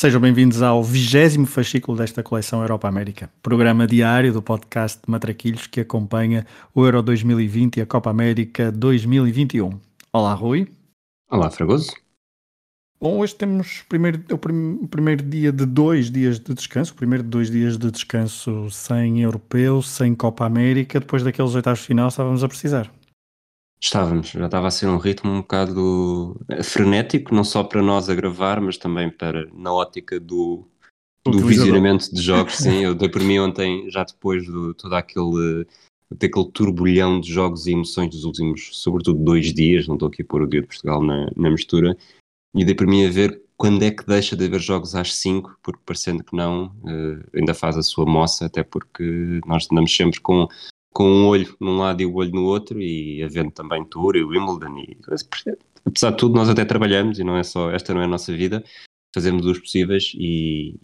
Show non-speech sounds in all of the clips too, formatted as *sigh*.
Sejam bem-vindos ao vigésimo fascículo desta coleção Europa América, programa diário do podcast de Matraquilhos que acompanha o Euro 2020 e a Copa América 2021. Olá, Rui. Olá, Fragoso. Bom, hoje temos primeiro, o prim, primeiro dia de dois dias de descanso, o primeiro de dois dias de descanso sem europeu, sem Copa América, depois daqueles oitavos de final estávamos a precisar. Estávamos, já estava a ser um ritmo um bocado eh, frenético, não só para nós a gravar, mas também para na ótica do, do visionamento de jogos. Sim, eu dei por mim ontem, já depois de todo aquele, daquele turbulhão de jogos e emoções dos últimos, sobretudo, dois dias. Não estou aqui a pôr o dia de Portugal na, na mistura, e dei por mim a ver quando é que deixa de haver jogos às 5, porque parecendo que não, uh, ainda faz a sua moça, até porque nós andamos sempre com com um olho num lado e o olho no outro, e havendo também Tour e Wimbledon. E, apesar de tudo, nós até trabalhamos e não é só, esta não é a nossa vida, fazemos os possíveis e,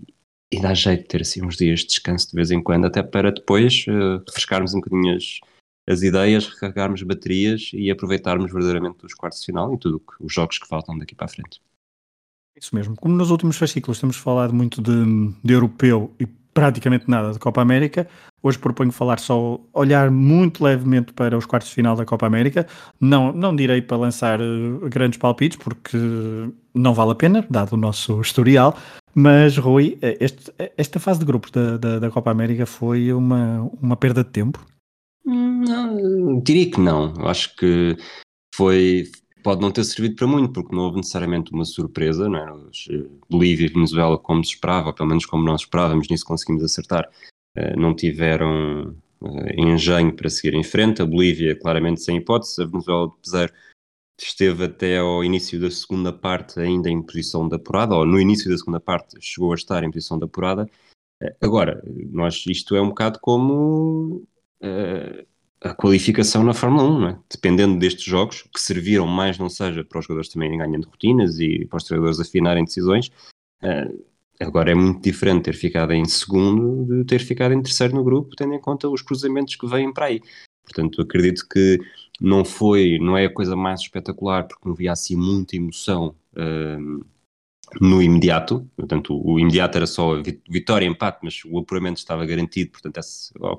e dá jeito de ter assim uns dias de descanso de vez em quando, até para depois uh, refrescarmos um bocadinho as, as ideias, recarregarmos baterias e aproveitarmos verdadeiramente os quartos de final e tudo que, os jogos que faltam daqui para a frente. Isso mesmo. Como nos últimos fascículos temos falado muito de, de europeu e praticamente nada de Copa América. Hoje proponho falar só, olhar muito levemente para os quartos de final da Copa América. Não, não direi para lançar uh, grandes palpites, porque não vale a pena, dado o nosso historial. Mas, Rui, eh, este, esta fase de grupos da, da, da, Copa América foi uma, uma perda de tempo? Não, diria que não. Acho que foi, pode não ter servido para muito, porque não houve necessariamente uma surpresa, não é? Os, eh, Bolívia e Venezuela, como se esperava, ou pelo menos como nós esperávamos, nisso conseguimos acertar, uh, não tiveram uh, engenho para seguir em frente. A Bolívia, claramente, sem hipótese. A Venezuela, apesar esteve até ao início da segunda parte ainda em posição de apurada, ou no início da segunda parte chegou a estar em posição de apurada. Agora, nós, isto é um bocado como uh, a qualificação na Fórmula 1, é? dependendo destes jogos, que serviram mais, não seja, para os jogadores também ganhando rotinas e para os treinadores afinarem decisões. Uh, agora é muito diferente ter ficado em segundo de ter ficado em terceiro no grupo, tendo em conta os cruzamentos que vêm para aí. Portanto, acredito que não foi, não é a coisa mais espetacular, porque não havia assim muita emoção. Uh, no imediato, portanto o imediato era só vitória, empate, mas o apuramento estava garantido, portanto é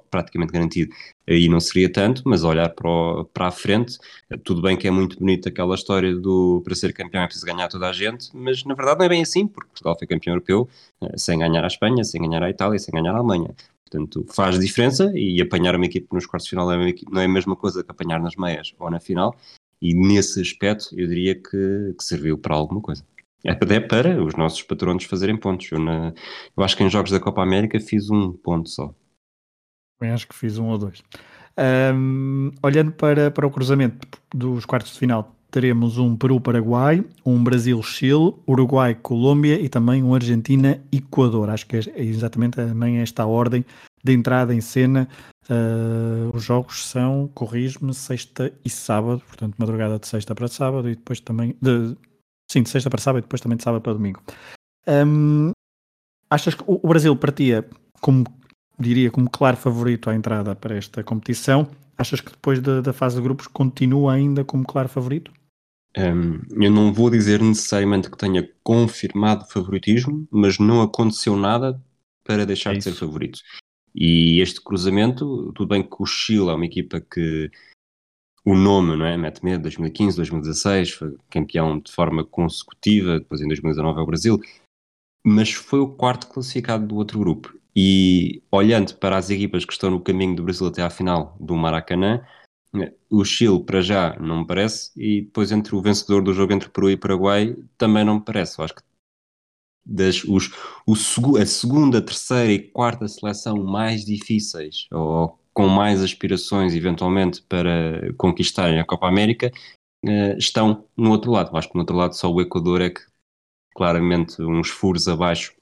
praticamente garantido, aí não seria tanto, mas olhar para, o, para a frente, tudo bem que é muito bonito aquela história do para ser campeão é preciso ganhar toda a gente, mas na verdade não é bem assim, porque Portugal foi campeão europeu eh, sem ganhar a Espanha, sem ganhar a Itália, sem ganhar a Alemanha. Portanto, faz diferença e apanhar uma equipe nos quartos de final é não é a mesma coisa que apanhar nas meias ou na final, e nesse aspecto eu diria que, que serviu para alguma coisa. É até para os nossos patronos fazerem pontos. Eu, na, eu acho que em jogos da Copa América fiz um ponto só. Também acho que fiz um ou dois. Um, olhando para, para o cruzamento dos quartos de final, teremos um Peru-Paraguai, um Brasil-Chile, Uruguai-Colômbia e também um Argentina-Equador. Acho que é, é exatamente também esta a ordem de entrada em cena. Uh, os jogos são, corrijo-me, sexta e sábado, portanto, madrugada de sexta para sábado e depois também de Sim, de sexta para sábado e depois também de sábado para domingo. Um, achas que o Brasil partia como, diria, como claro favorito à entrada para esta competição? Achas que depois da, da fase de grupos continua ainda como claro favorito? Um, eu não vou dizer necessariamente que tenha confirmado favoritismo, mas não aconteceu nada para deixar é de ser favorito. E este cruzamento, tudo bem que o Chile é uma equipa que o nome, não é? Mete medo, 2015, 2016, foi campeão de forma consecutiva, depois em 2019 é o Brasil, mas foi o quarto classificado do outro grupo. E olhando para as equipas que estão no caminho do Brasil até à final do Maracanã, o Chile para já não me parece, e depois entre o vencedor do jogo entre Peru e Paraguai também não me parece. Eu acho que das, os, o, a segunda, terceira e quarta seleção mais difíceis, ou com mais aspirações eventualmente para conquistarem a Copa América, uh, estão no outro lado. Acho que no outro lado só o Equador é que claramente uns furos abaixo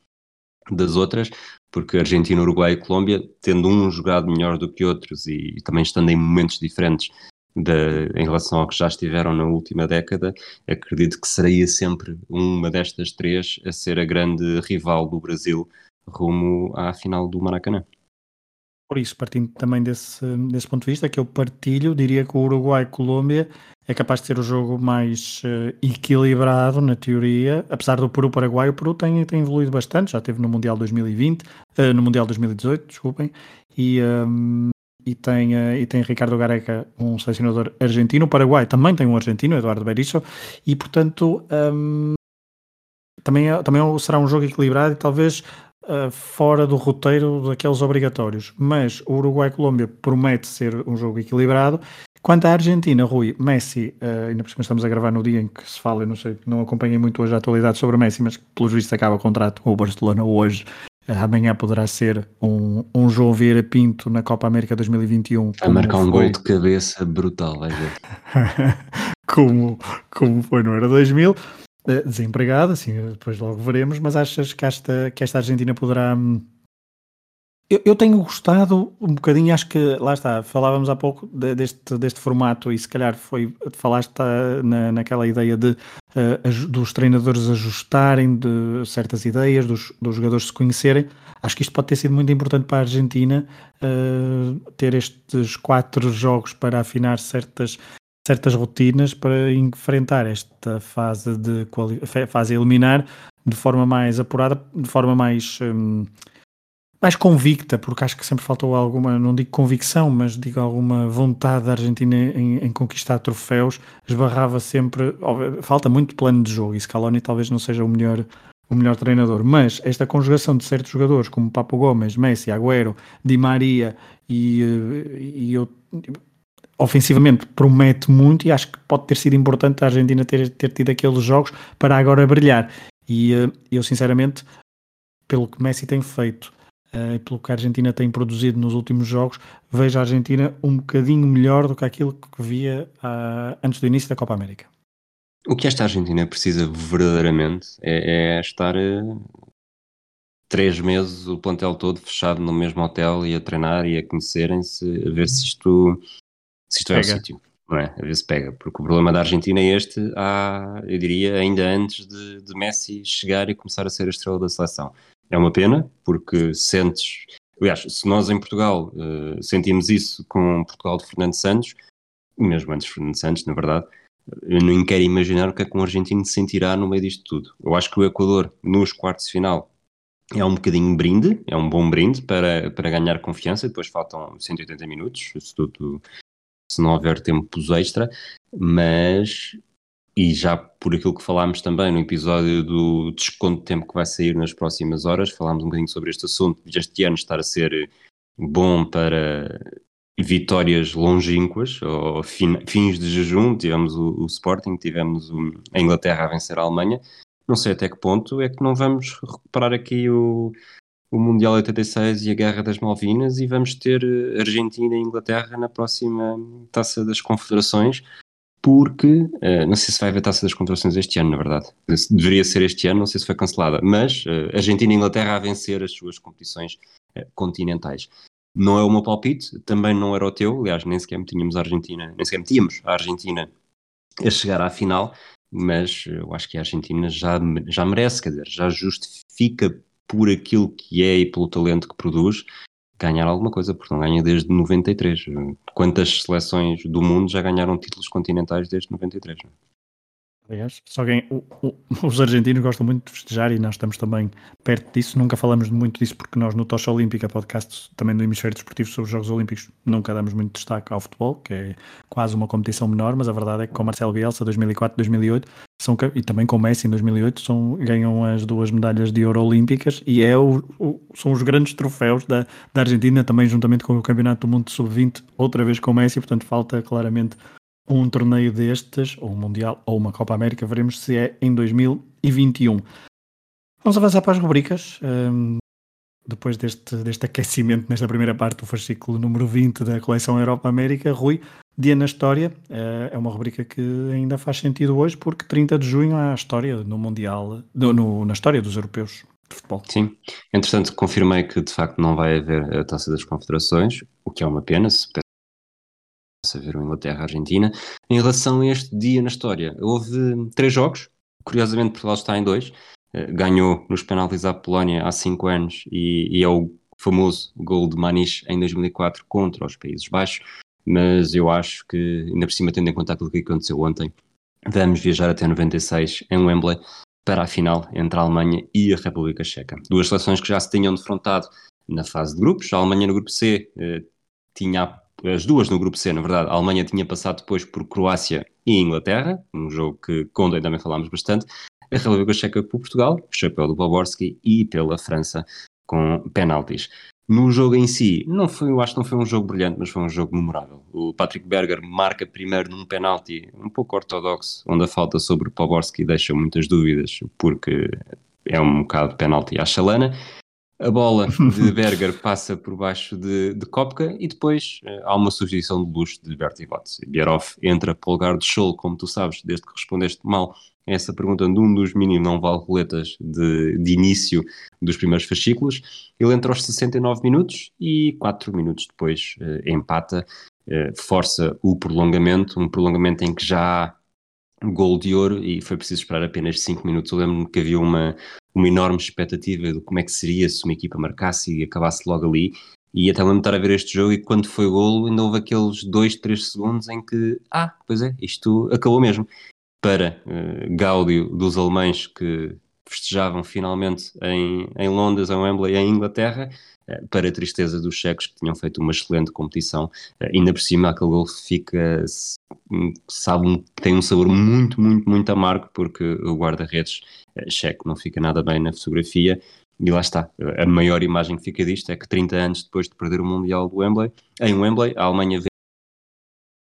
das outras, porque Argentina, Uruguai e Colômbia, tendo um jogado melhor do que outros e, também estando em momentos diferentes de, em relação ao que já estiveram na última década, acredito que seria sempre uma destas três a ser a grande rival do Brasil rumo à final do Maracanã. Por isso, partindo também desse, desse ponto de vista, que eu partilho, diria que o Uruguai-Colômbia é capaz de ser o jogo mais uh, equilibrado na teoria, apesar do Peru-Paraguai, o Peru tem, tem evoluído bastante, já teve no Mundial 2020, uh, eh, no Mundial 2018, desculpem, e, um, e, tem, uh, e tem Ricardo Gareca, um selecionador argentino, o Paraguai também tem um argentino, Eduardo Berizzo, e portanto um, também, é, também será um jogo equilibrado e talvez uh, fora do roteiro daqueles obrigatórios. Mas o Uruguai-Colômbia promete ser um jogo equilibrado. Quanto à Argentina, Rui, Messi, uh, ainda por cima estamos a gravar no dia em que se fala, eu não sei, não acompanhei muito hoje a atualidade sobre Messi, mas pelos vistos acaba o contrato com o Barcelona hoje. Uh, amanhã poderá ser um, um João Vieira Pinto na Copa América 2021. Vai marcar um foi... gol de cabeça brutal, vai ver. *laughs* como, como foi no Euro 2000. Eh, desempregado, assim, depois logo veremos, mas achas que esta, que esta Argentina poderá. Hum, eu, eu tenho gostado um bocadinho, acho que lá está, falávamos há pouco de, deste, deste formato e se calhar foi, falaste ah, na, naquela ideia de uh, dos treinadores ajustarem de certas ideias, dos, dos jogadores se conhecerem. Acho que isto pode ter sido muito importante para a Argentina uh, ter estes quatro jogos para afinar certas, certas rotinas para enfrentar esta fase de fase eliminar de forma mais apurada, de forma mais hum, mais convicta, porque acho que sempre faltou alguma, não digo convicção, mas digo alguma vontade da Argentina em, em conquistar troféus, esbarrava sempre, falta muito plano de jogo e Scaloni talvez não seja o melhor o melhor treinador, mas esta conjugação de certos jogadores como Papo Gomes, Messi, Agüero, Di Maria e, eh, e eu ofensivamente promete muito e acho que pode ter sido importante a Argentina ter, ter tido aqueles jogos para agora brilhar. E uh, eu, sinceramente, pelo que Messi tem feito uh, e pelo que a Argentina tem produzido nos últimos jogos, vejo a Argentina um bocadinho melhor do que aquilo que via uh, antes do início da Copa América. O que esta Argentina precisa verdadeiramente é, é estar três meses o plantel todo fechado no mesmo hotel e a treinar e a conhecerem-se, a ver se isto se isto é o sítio, não é? A ver se pega, porque o problema da Argentina é este, há, eu diria, ainda antes de, de Messi chegar e começar a ser a estrela da seleção. É uma pena, porque sentes. Aliás, se nós em Portugal uh, sentimos isso com Portugal de Fernando Santos, mesmo antes de Fernando Santos, na verdade, eu nem quero imaginar o que é que um argentino se sentirá no meio disto tudo. Eu acho que o Equador, nos quartos de final, é um bocadinho brinde, é um bom brinde para, para ganhar confiança. Depois faltam 180 minutos, se tudo se não houver tempos extra, mas e já por aquilo que falámos também no episódio do desconto de tempo que vai sair nas próximas horas, falámos um bocadinho sobre este assunto de este ano estar a ser bom para vitórias longínquas ou fin, fins de jejum, tivemos o, o Sporting, tivemos o, a Inglaterra a vencer a Alemanha, não sei até que ponto é que não vamos recuperar aqui o, o Mundial 86 e a Guerra das Malvinas e vamos ter eh, Argentina e Inglaterra na próxima Taça das Confederações, porque uh, não sei se vai haver Taça das Confederações este ano, na verdade. Deveria ser este ano, não sei se foi cancelada, mas uh, Argentina e Inglaterra a vencer as suas competições continentais. Não é o meu palpite, também não era o teu, aliás, nem sequer tínhamos a Argentina, nem sequer metíamos a Argentina a chegar à final, mas eu acho que a Argentina já, já merece, quer dizer, já justifica por aquilo que é e pelo talento que produz, ganhar alguma coisa, porque não ganha desde 93. Quantas seleções do mundo já ganharam títulos continentais desde 93? Não? Aliás, alguém, o, o, *laughs* os argentinos gostam muito de festejar e nós estamos também perto disso. Nunca falamos muito disso porque nós no Tocha Olímpica, podcast também do Hemisfério Desportivo sobre os Jogos Olímpicos, nunca damos muito destaque ao futebol, que é quase uma competição menor, mas a verdade é que com Marcelo Bielsa 2004, 2008 são, e também com Messi em 2008 são, ganham as duas medalhas de ouro olímpicas e é o, são os grandes troféus da, da Argentina, também juntamente com o Campeonato do Mundo Sub-20, outra vez com Messi, portanto falta claramente um torneio destes, ou um Mundial, ou uma Copa América, veremos se é em 2021. Vamos avançar para as rubricas. Um, depois deste, deste aquecimento nesta primeira parte do fascículo número 20 da coleção Europa América, Rui, Dia na História, uh, é uma rubrica que ainda faz sentido hoje, porque 30 de junho há a história no Mundial, no, no, na história dos europeus de futebol. Sim. Entretanto, confirmei que de facto não vai haver a Taça das Confederações, o que é uma pena, se pudesse haver o Inglaterra-Argentina. Em relação a este dia na história, houve três jogos, curiosamente Portugal está em dois, eh, ganhou nos penaltis à Polónia há cinco anos e, e é o famoso gol de Maniche em 2004 contra os Países Baixos, mas eu acho que, ainda por cima, tendo em conta aquilo que aconteceu ontem, vamos viajar até 96 em Wembley para a final entre a Alemanha e a República Checa. Duas seleções que já se tinham defrontado na fase de grupos. A Alemanha no grupo C eh, tinha as duas no grupo C, na verdade. A Alemanha tinha passado depois por Croácia e Inglaterra, um jogo que com o também falámos bastante. A República Checa por Portugal, chapéu do Boborski, e pela França com penaltis. No jogo em si, não foi, eu acho que não foi um jogo brilhante, mas foi um jogo memorável. O Patrick Berger marca primeiro num penalti um pouco ortodoxo, onde a falta sobre o Poborski deixa muitas dúvidas, porque é um bocado de penalti à chalana. A bola de *laughs* Berger passa por baixo de, de Kopka e depois uh, há uma substituição de luxo de Berti Vots. Bierhoff entra para o lugar de Scholl, como tu sabes, desde que respondeste mal essa pergunta de um dos mini não vale roletas de, de início dos primeiros fascículos. Ele entra aos 69 minutos e 4 minutos depois uh, empata, uh, força o prolongamento, um prolongamento em que já há gol de ouro e foi preciso esperar apenas 5 minutos. Eu lembro-me que havia uma, uma enorme expectativa de como é que seria se uma equipa marcasse e acabasse logo ali. E até lembro-me estar a ver este jogo e quando foi golo ainda houve aqueles 2, 3 segundos em que, ah, pois é, isto acabou mesmo para uh, gáudio dos alemães que festejavam finalmente em, em Londres, em Wembley, em Inglaterra, uh, para a tristeza dos checos que tinham feito uma excelente competição. Uh, ainda por cima, aquele gol fica, sabe, tem um sabor muito, muito, muito amargo, porque o guarda-redes uh, checo não fica nada bem na fotografia. E lá está, a maior imagem que fica disto é que 30 anos depois de perder o Mundial do Wembley, em Wembley, a Alemanha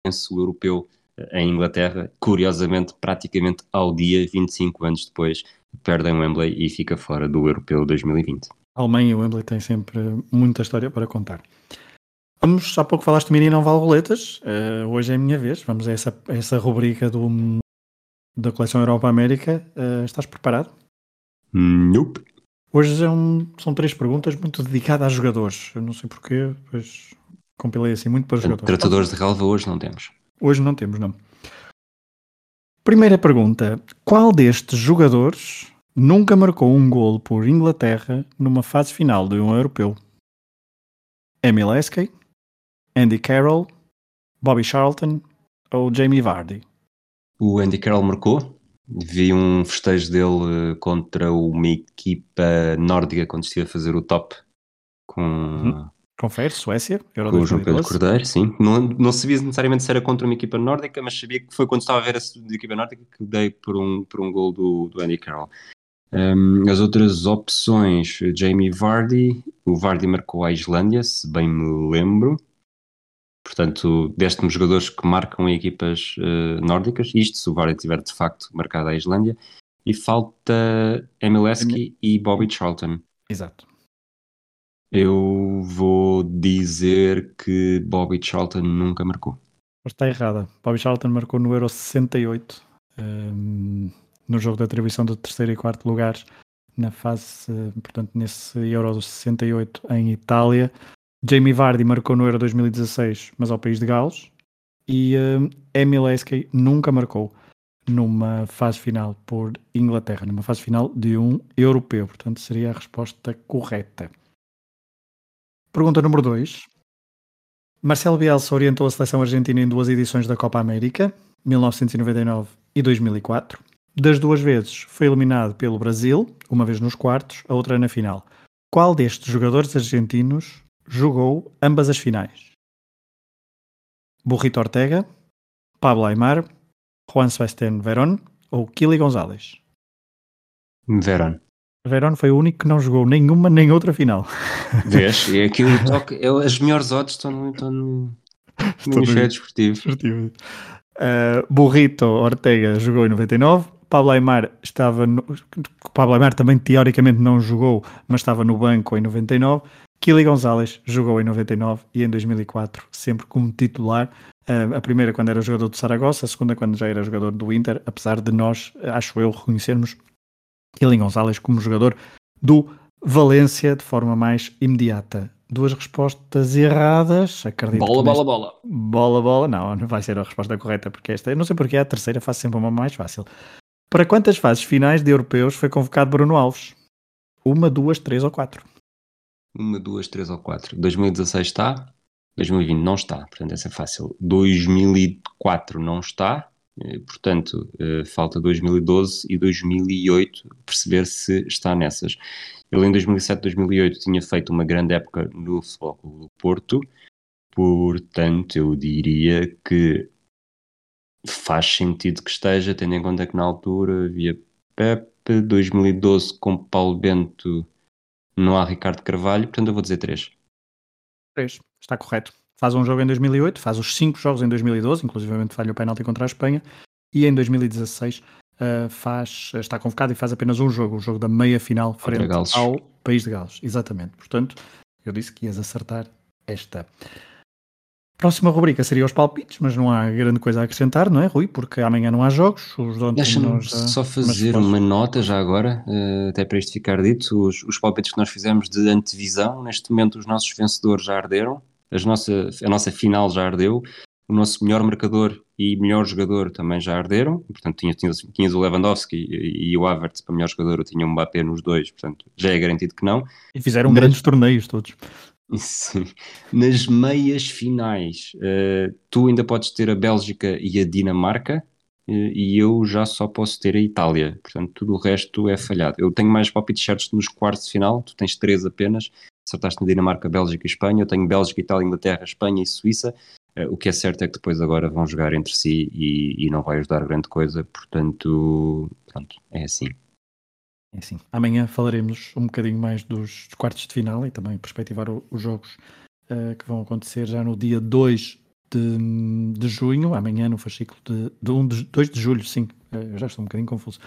vence o europeu em Inglaterra, curiosamente, praticamente ao dia, 25 anos depois, perdem Wembley e fica fora do Europeu 2020. A Alemanha e o Wembley têm sempre muita história para contar. Vamos, há pouco falaste de e não vale roletas, uh, hoje é a minha vez, vamos a essa, a essa rubrica do, da coleção Europa-América, uh, estás preparado? Nope. Hoje é um, são três perguntas muito dedicadas a jogadores, eu não sei porquê, pois compilei assim muito para jogadores. Tratadores de relva hoje não temos. Hoje não temos, não. Primeira pergunta: qual destes jogadores nunca marcou um golo por Inglaterra numa fase final de um europeu? Emil Eskay, Andy Carroll, Bobby Charlton ou Jamie Vardy? O Andy Carroll marcou. Vi um festejo dele contra uma equipa nórdica quando estive a fazer o top com, uhum. Confere, Suécia, Euro com o João Pedro Cordeiro, sim. Não, não sabia necessariamente se era contra uma equipa nórdica, mas sabia que foi quando estava a ver a equipa nórdica que dei por um, por um gol do, do Andy Carroll. Um, as outras opções, Jamie Vardy, o Vardy marcou a Islândia, se bem me lembro. Portanto, deste-me jogadores que marcam em equipas uh, nórdicas, isto se o Vardy tiver de facto marcado a Islândia. E falta Emileski e Bobby Charlton. Exato. Eu vou dizer que Bobby Charlton nunca marcou. Mas está errada. Bobby Charlton marcou no Euro 68, um, no jogo de atribuição do terceiro e quarto lugares, na fase, portanto, nesse Euro 68 em Itália. Jamie Vardy marcou no Euro 2016, mas ao país de Gales. E um, Emil Eskay nunca marcou numa fase final por Inglaterra, numa fase final de um europeu. Portanto, seria a resposta correta. Pergunta número 2. Marcelo Bielsa orientou a seleção argentina em duas edições da Copa América, 1999 e 2004. Das duas vezes foi eliminado pelo Brasil, uma vez nos quartos, a outra na final. Qual destes jogadores argentinos jogou ambas as finais? Burrito Ortega, Pablo Aymar, Juan Sebastián Verón ou Kili González? Verón. Verón foi o único que não jogou nenhuma nem outra final. Vês? *laughs* E aqui o toque, é, as melhores odds estão no, estão no, no desportivo. desportivo. Uh, Burrito Ortega jogou em 99. Pablo Aymar estava no, Pablo Aymar também teoricamente não jogou, mas estava no banco em 99. Kili Gonzalez jogou em 99 e em 2004 sempre como titular. Uh, a primeira quando era jogador do Saragossa, a segunda quando já era jogador do Inter, apesar de nós, acho eu, reconhecermos Kili Gonzalez como jogador do Valência de forma mais imediata. Duas respostas erradas, acredito. Bola, bola, bola. Bola, bola, não, não vai ser a resposta correta, porque esta, eu não sei porque a terceira faz sempre uma mais fácil. Para quantas fases finais de europeus foi convocado Bruno Alves? Uma, duas, três ou quatro? Uma, duas, três ou quatro. 2016 está, 2020 não está, portanto essa é fácil. 2004 não está, portanto eh, falta 2012 e 2008 perceber se está nessas. Ele em 2007, 2008 tinha feito uma grande época no Futebol do Porto, portanto eu diria que faz sentido que esteja, tendo em conta que na altura havia Pepe, 2012 com Paulo Bento não há Ricardo Carvalho, portanto eu vou dizer 3. Três, está correto. Faz um jogo em 2008, faz os cinco jogos em 2012, inclusivamente falha o penalti contra a Espanha, e em 2016 uh, faz, está convocado e faz apenas um jogo, o jogo da meia final frente ao País de Gales. Exatamente. Portanto, eu disse que ias acertar esta. Próxima rubrica seria os palpites, mas não há grande coisa a acrescentar, não é, Rui? Porque amanhã não há jogos. Os Deixa-me já- só fazer uma nota já agora, eh, até para isto ficar dito, os, os palpites que nós fizemos de antevisão, neste momento os nossos vencedores já arderam, as nossa, a nossa final já ardeu, o nosso melhor marcador e melhor jogador também já arderam, portanto tinhas, tinhas, tinhas o Lewandowski e, e o Havertz para melhor jogador, eu tinha um Mbappé nos dois, portanto já é garantido que não. E fizeram Mas- grandes torneios todos. Sim. Nas meias finais, eh, tu ainda podes ter a Bélgica e a Dinamarca, eh, e eu já só posso ter a Itália. Portanto, tudo o resto é falhado. Eu tenho mais palpites certos nos quartos de final, tu tens três apenas. Acertaste na Dinamarca, Bélgica e Espanha. Eu tenho Bélgica, Itália, Inglaterra, Espanha e Suíça. Eh, o que é certo é que depois agora vão jogar entre si e, e não vai ajudar grande coisa. Portanto, pronto, é assim. É assim. Amanhã falaremos um bocadinho mais dos, quartos de final e também perspectivar os jogos eh, que vão acontecer já no dia 2 de, de junho, amanhã no fascículo de, de 1 de, 2 de julho, sim, Eh, eu já estou um bocadinho confuso.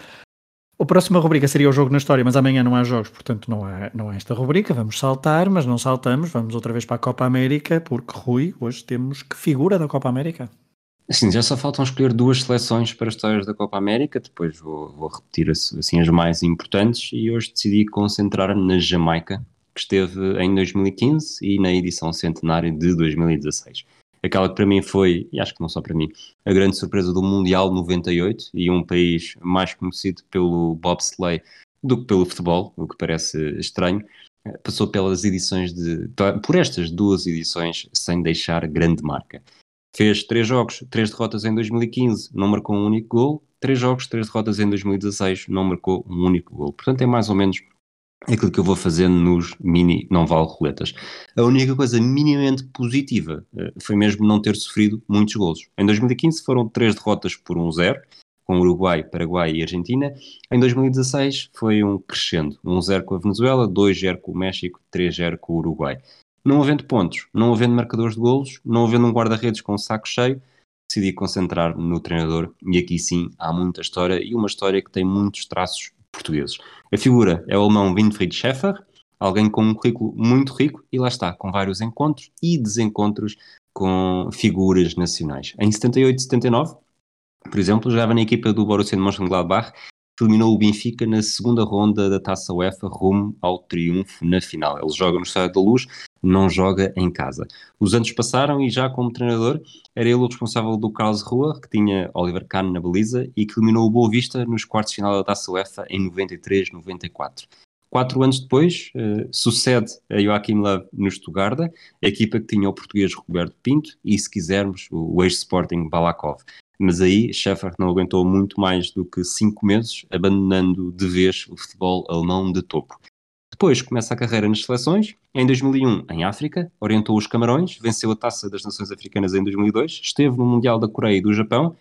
A próxima rubrica seria o jogo na história, mas amanhã não há jogos, portanto não há, não há esta rubrica. Vamos saltar, mas não saltamos, vamos outra vez para a Copa América, porque Rui, hoje temos que figura da Copa América? Assim, já só faltam escolher duas seleções para as histórias da Copa América, depois vou, vou repetir as- assim, as mais importantes e hoje decidi concentrar-me na Jamaica, que esteve em 2015 e na edição centenária de 2016. Aquela que para mim foi, e acho que não só para mim, a grande surpresa do Mundial 98 e um país mais conhecido pelo bobsleigh do que pelo futebol, o que parece estranho, passou pelas edições de, por estas duas edições sem deixar grande marca. Fez três jogos, três derrotas em 2015, não marcou um único gol. Três jogos, três derrotas em 2016, não marcou um único gol. Portanto, é mais ou menos aquilo que eu vou fazendo nos mini não vale roletas. A única coisa minimamente positiva eh, foi mesmo não ter sofrido muitos golos. Em 2015 foram três derrotas por 1-0, com Uruguai, Paraguai e Argentina. Em 2016 foi um crescendo. 1-0 com a Venezuela, 2-0 com o México, 3-0 com o Uruguai. Não havendo pontos, não havendo marcadores de golos, não havendo um guarda-redes com o saco cheio, decidi concentrar-me no treinador e aqui sim há muita história e uma história que tem muitos traços portugueses. A figura é o alemão Winfried Schäfer, alguém com um currículo muito rico e lá está, com vários encontros e desencontros com figuras nacionais. Em 78 e 79, por exemplo, jogava na equipa do Borussia de Mönchengladbach, eliminou o Benfica na segunda ronda da Taça UEFA rumo ao triunfo na final. Ele joga no Estádio da Luz, não joga em casa. Os anos passaram e já como treinador era ele o responsável do Karlsruhe, que tinha Oliver Kahn na baliza e que eliminou o Boa Vista nos quartos de final da Taça UEFA em 93-94. Quatro anos depois, eh, sucede a Joachim Löw no Stuttgart, a equipa que tinha o português Roberto Pinto e, se quisermos, o ex-Sporting Balakov. Mas aí Schäfer não aguentou muito mais do que cinco meses, abandonando de vez o futebol alemão de topo. Depois começa a carreira nas seleções. Em 2001, em África, orientou os Camarões, venceu a Taça das Nações Africanas em 2002, esteve no Mundial da Coreia e do Japão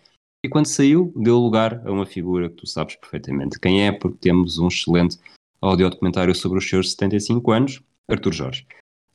e quando saiu deu lugar a uma figura que tu sabes perfeitamente quem é, porque temos um excelente audiodocumentário sobre os seus 75 anos, Artur Jorge.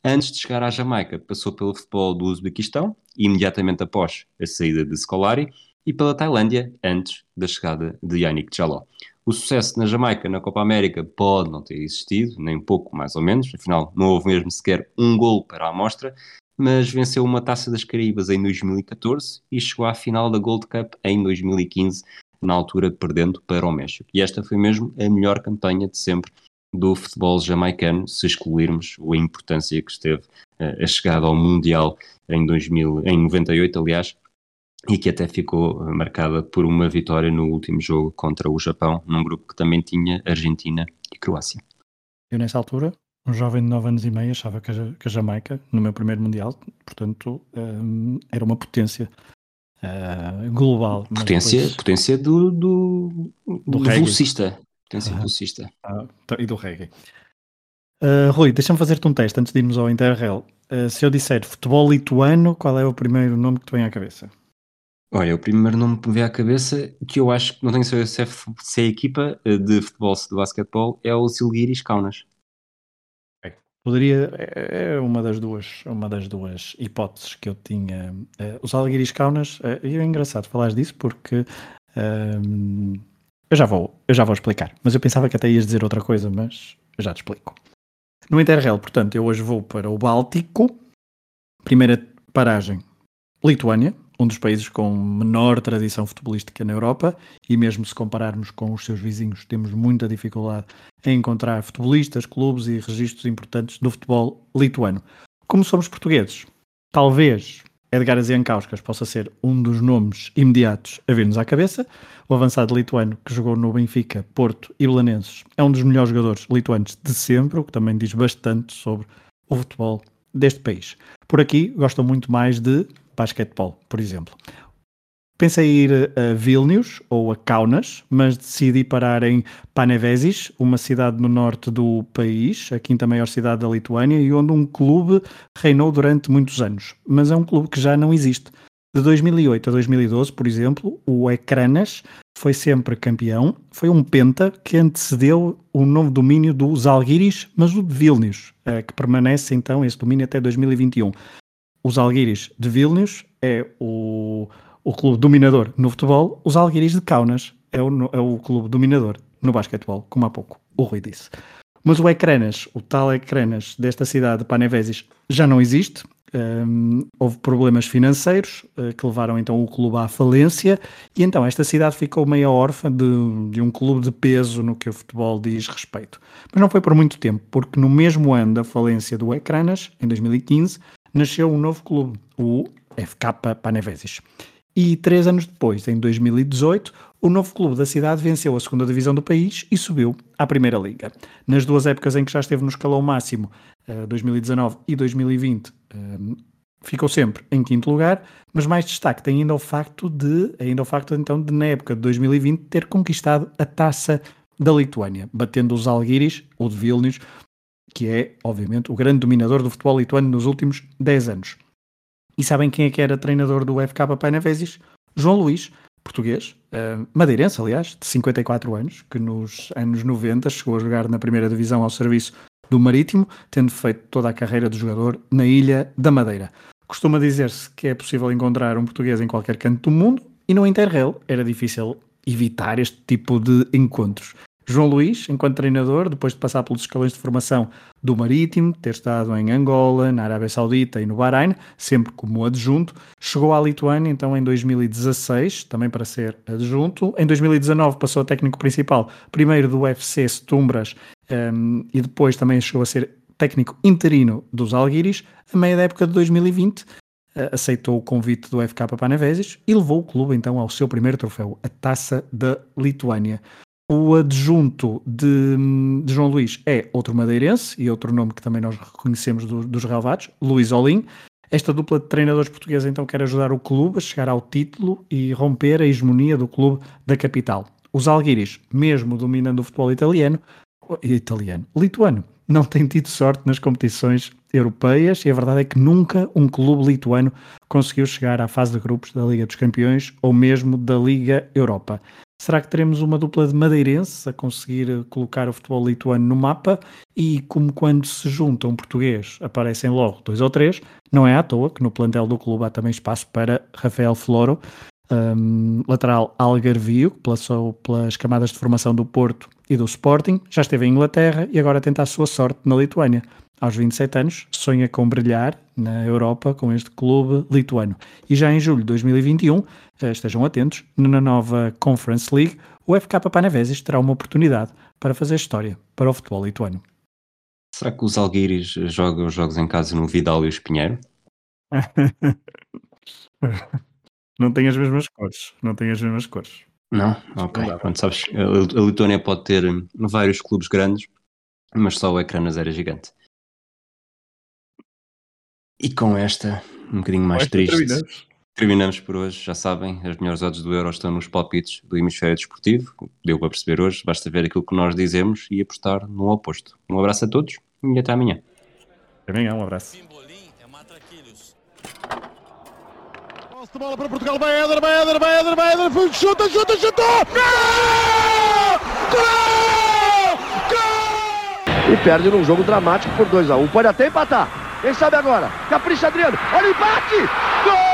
Antes de chegar à Jamaica, passou pelo futebol do Uzbequistão, imediatamente após a saída de Scolari, e pela Tailândia, antes da chegada de Yannick Jaló. O sucesso na Jamaica na Copa América pode não ter existido, nem pouco mais ou menos, afinal não houve mesmo sequer um gol para a amostra, mas venceu uma Taça das Caraíbas em 2014 e chegou à final da Gold Cup em 2015, na altura perdendo para o México. E esta foi mesmo a melhor campanha de sempre do futebol jamaicano, se excluirmos a importância que esteve uh, a chegada ao Mundial em, 2000, em 98, aliás, e que até ficou marcada por uma vitória no último jogo contra o Japão, num grupo que também tinha Argentina e Croácia. Eu, nessa altura, um jovem de 9 anos e meio, achava que a, Jamaica, no meu primeiro Mundial, portanto, um, era uma potência uh, global. Potência, depois... potência do, do, do, do velocista. Potência Ah. velocista. Ah, e do reggae. Uh, Rui, deixa-me fazer-te um teste antes de irmos ao Interrail. Uh, se eu disser futebol lituano, qual é o primeiro nome que te vem à cabeça? Olha, o primeiro nome que me veio à cabeça, que eu acho que não tenho certeza se é, é equipa eh, de futebol, se de basquetebol, é o Zilgiris Kaunas. Poderia, é é uma das duas, uma das duas hipóteses que eu tinha. Uh, os Alguiris Kaunas, uh, e é engraçado falares disso porque um, eu já vou, eu já vou explicar. Mas eu pensava que até ias dizer outra coisa, mas já te explico. No Interrail, portanto, eu hoje vou para o Báltico. Primeira paragem, Lituânia, um dos países com menor tradição futebolística na Europa, e mesmo se compararmos com os seus vizinhos, temos muita dificuldade em encontrar futebolistas, clubes e registros importantes do futebol lituano. Como somos portugueses, talvez Edgar Ziankauskas possa ser um dos nomes imediatos a vir-nos à cabeça. O avançado lituano que jogou no Benfica, Porto e Belenenses é um dos melhores jogadores lituanos de sempre, o que também diz bastante sobre o futebol deste país. Por aqui gostam muito mais de basquetebol, por exemplo. Pensei em ir a Vilnius ou a Kaunas, mas decidi parar em Panevesis, uma cidade no norte do país, a quinta maior cidade da Lituânia, e onde um clube reinou durante muitos anos. Mas é um clube que já não existe. De 2008 a 2012, por exemplo, o Ekranas foi sempre campeão. Foi um penta que antecedeu o novo domínio do Zalgiris, mas o de Vilnius, eh, que permanece então esse domínio até 2021. Os Zalgiris de Vilnius é o, o clube dominador no futebol, os Zalgiris de Kaunas é o, é o clube dominador no basquetebol, como há pouco o Rui disse. Mas o Ecranas, o tal Ecranas desta cidade de Panevesis, já não existe. Um, houve problemas financeiros uh, que levaram então o clube à falência e então esta cidade ficou meio órfã de, de um clube de peso no que o futebol diz respeito. Mas não foi por muito tempo, porque no mesmo ano da falência do Ecranas, em 2015, nasceu um novo clube, o FK Panevesis. E três anos depois, em 2018, o novo clube da cidade venceu a segunda divisão do país e subiu à Primeira Liga. Nas duas épocas em que já esteve no escalão máximo, uh, 2019 e 2020, uh, ficou sempre em quinto lugar, mas mais destaque tem ainda o facto de, ainda o facto então de na época de 2020 ter conquistado a taça da Lituânia, batendo os Algiris, ou de Vilnius, que é, obviamente, o grande dominador do futebol lituano nos últimos 10 anos. E sabem quem é que era treinador do FK Painavesis? João Luís, português, uh, madeirense, aliás, de 54 anos, que nos anos 90 chegou a jogar na primeira divisão ao serviço do Marítimo, tendo feito toda a carreira do jogador na Ilha da Madeira. Costuma dizer-se que é possível encontrar um português em qualquer canto do mundo e no Interrail era difícil evitar este tipo de encontros. João Luís, enquanto treinador, depois de passar pelos escalões de formação do Marítimo, ter estado em Angola, na Arábia Saudita e no Bahrein, sempre como adjunto, chegou à Lituânia então em 2016, também para ser adjunto. Em 2019 passou a técnico principal, primeiro do UFC Setumbras um, e depois também chegou a ser técnico interino dos Alguiris. A meia da época de 2020 aceitou o convite do FK Panevesis e levou o clube então ao seu primeiro troféu, a Taça da Lituânia. O adjunto de, de, João Luís é outro madeirense e outro nome que também nós reconhecemos do, dos relevados, Luís Olim. Esta dupla de treinadores portugueses então quer ajudar o clube a chegar ao título e romper a hegemonia do clube da capital. Os Alguiris, mesmo dominando o futebol italiano, italiano, lituano, não têm tido sorte nas competições europeias e a verdade é que nunca um clube lituano conseguiu chegar à fase de grupos da Liga dos Campeões ou mesmo da Liga Europa. Será que teremos uma dupla de madeirenses a conseguir colocar o futebol lituano no mapa? E como quando se junta um português aparecem logo dois ou três, não é à toa que no plantel do clube há também espaço para Rafael Floro, um, lateral algarvio, que passou pelas camadas de formação do Porto e do Sporting, já esteve em Inglaterra e agora tenta a sua sorte na Lituânia. Aos 27 anos, sonha com brilhar na Europa com este clube lituano. E já em julho de 2021, eh, estejam atentos, na nova Conference League, o FK Panaveses terá uma oportunidade para fazer história para o futebol lituano. Será que os Alguiris jogam os jogos em casa no Vidal e o Espinheiro? *laughs* não tem as mesmas cores. Não tem as mesmas cores. Não? Ok. Pronto, sabes, a Letônia pode ter vários clubes grandes, mas só o ecrã era gigante. E com esta, um bocadinho mais triste, terminamos. terminamos. por hoje. Já sabem, as melhores odds do Euro estão nos palpites do hemisfério desportivo. Deu para perceber hoje, basta ver aquilo que nós dizemos e apostar no oposto. Um abraço a todos e até amanhã. Até amanhã, um abraço. De bola para Portugal, vai Éder, vai Éder, vai Éder, vai Éder, chuta, chuta, chuta! Gol! Gol! Gol! E perde num jogo dramático por 2x1. Um. Pode até empatar. Quem sabe agora? Capricha Adriano. Olha o empate! Gol!